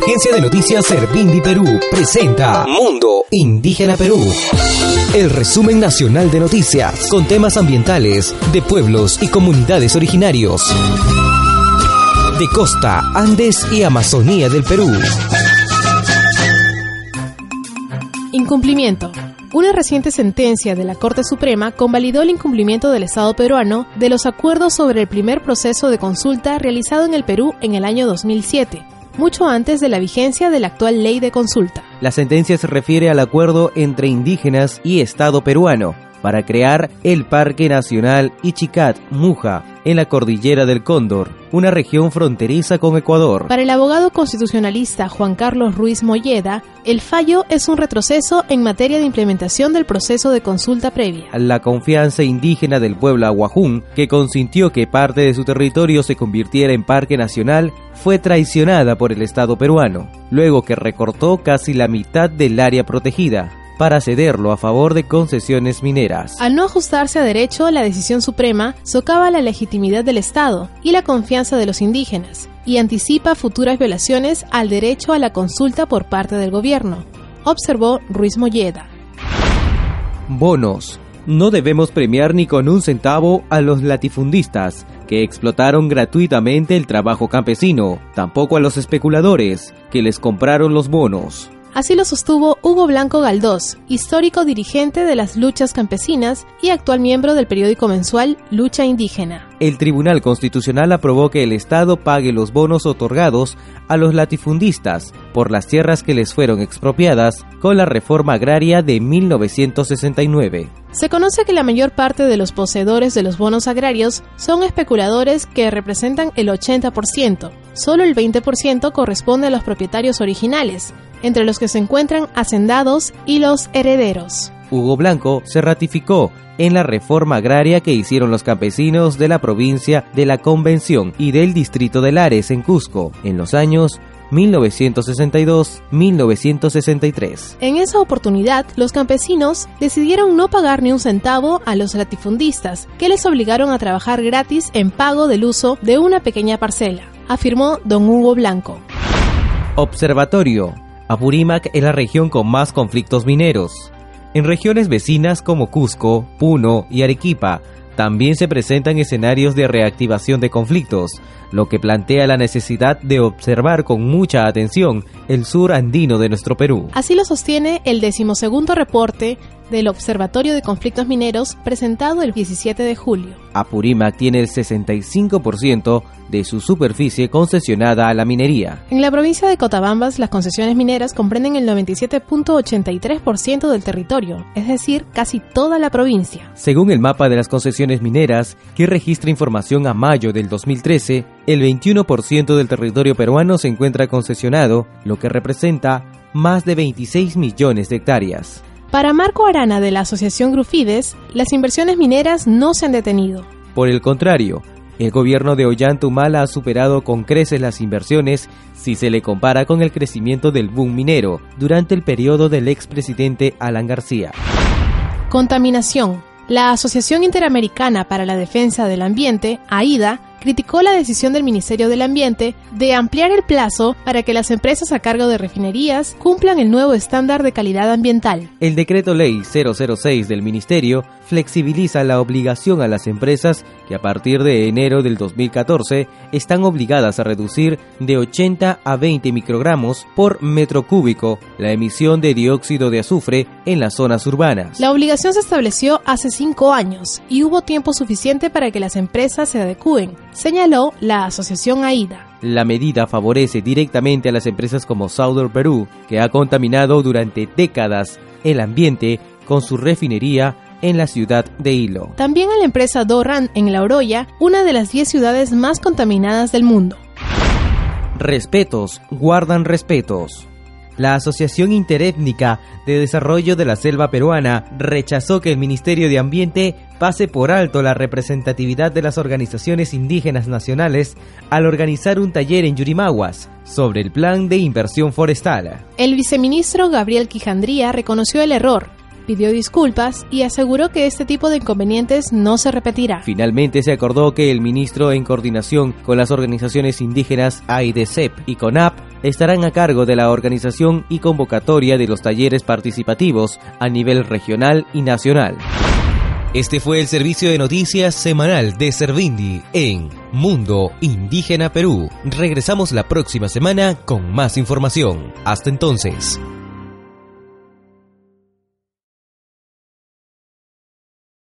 Agencia de Noticias Servindi Perú presenta Mundo Indígena Perú. El resumen nacional de noticias con temas ambientales de pueblos y comunidades originarios. De costa, Andes y Amazonía del Perú. Incumplimiento. Una reciente sentencia de la Corte Suprema convalidó el incumplimiento del Estado peruano de los acuerdos sobre el primer proceso de consulta realizado en el Perú en el año 2007, mucho antes de la vigencia de la actual ley de consulta. La sentencia se refiere al acuerdo entre indígenas y Estado peruano para crear el Parque Nacional Ichicat-Muja en la cordillera del Cóndor, una región fronteriza con Ecuador. Para el abogado constitucionalista Juan Carlos Ruiz Molleda, el fallo es un retroceso en materia de implementación del proceso de consulta previa. La confianza indígena del pueblo aguajún, que consintió que parte de su territorio se convirtiera en parque nacional, fue traicionada por el Estado peruano, luego que recortó casi la mitad del área protegida para cederlo a favor de concesiones mineras. Al no ajustarse a derecho, la decisión suprema socava la legitimidad del Estado y la confianza de los indígenas, y anticipa futuras violaciones al derecho a la consulta por parte del gobierno, observó Ruiz Molleda. Bonos. No debemos premiar ni con un centavo a los latifundistas que explotaron gratuitamente el trabajo campesino, tampoco a los especuladores que les compraron los bonos. Así lo sostuvo Hugo Blanco Galdós, histórico dirigente de las luchas campesinas y actual miembro del periódico mensual Lucha Indígena. El Tribunal Constitucional aprobó que el Estado pague los bonos otorgados a los latifundistas por las tierras que les fueron expropiadas con la reforma agraria de 1969. Se conoce que la mayor parte de los poseedores de los bonos agrarios son especuladores que representan el 80%. Solo el 20% corresponde a los propietarios originales, entre los que se encuentran hacendados y los herederos. Hugo Blanco se ratificó en la reforma agraria que hicieron los campesinos de la provincia de la Convención y del distrito de Lares en Cusco en los años 1962-1963. En esa oportunidad, los campesinos decidieron no pagar ni un centavo a los latifundistas, que les obligaron a trabajar gratis en pago del uso de una pequeña parcela, afirmó don Hugo Blanco. Observatorio. Apurímac es la región con más conflictos mineros. En regiones vecinas como Cusco, Puno y Arequipa, también se presentan escenarios de reactivación de conflictos, lo que plantea la necesidad de observar con mucha atención el sur andino de nuestro Perú. Así lo sostiene el decimosegundo reporte del Observatorio de Conflictos Mineros presentado el 17 de julio. Apurímac tiene el 65% de su superficie concesionada a la minería. En la provincia de Cotabambas, las concesiones mineras comprenden el 97.83% del territorio, es decir, casi toda la provincia. Según el mapa de las concesiones mineras, que registra información a mayo del 2013, el 21% del territorio peruano se encuentra concesionado, lo que representa más de 26 millones de hectáreas. Para Marco Arana de la Asociación Grufides, las inversiones mineras no se han detenido. Por el contrario, el gobierno de Ollanta Humala ha superado con creces las inversiones si se le compara con el crecimiento del boom minero durante el periodo del expresidente Alan García. Contaminación. La Asociación Interamericana para la Defensa del Ambiente, AIDA, criticó la decisión del Ministerio del Ambiente de ampliar el plazo para que las empresas a cargo de refinerías cumplan el nuevo estándar de calidad ambiental. El decreto ley 006 del Ministerio flexibiliza la obligación a las empresas que a partir de enero del 2014 están obligadas a reducir de 80 a 20 microgramos por metro cúbico la emisión de dióxido de azufre en las zonas urbanas. La obligación se estableció hace cinco años y hubo tiempo suficiente para que las empresas se adecúen señaló la asociación AIDA. La medida favorece directamente a las empresas como Southern Perú, que ha contaminado durante décadas el ambiente con su refinería en la ciudad de Hilo. También a la empresa Doran en La Oroya, una de las 10 ciudades más contaminadas del mundo. Respetos, guardan respetos la Asociación Interétnica de Desarrollo de la Selva Peruana rechazó que el Ministerio de Ambiente pase por alto la representatividad de las organizaciones indígenas nacionales al organizar un taller en Yurimaguas sobre el plan de inversión forestal. El viceministro Gabriel Quijandría reconoció el error pidió disculpas y aseguró que este tipo de inconvenientes no se repetirá. Finalmente se acordó que el ministro, en coordinación con las organizaciones indígenas AIDESEP y CONAP, estarán a cargo de la organización y convocatoria de los talleres participativos a nivel regional y nacional. Este fue el servicio de noticias semanal de Servindi en Mundo Indígena Perú. Regresamos la próxima semana con más información. Hasta entonces.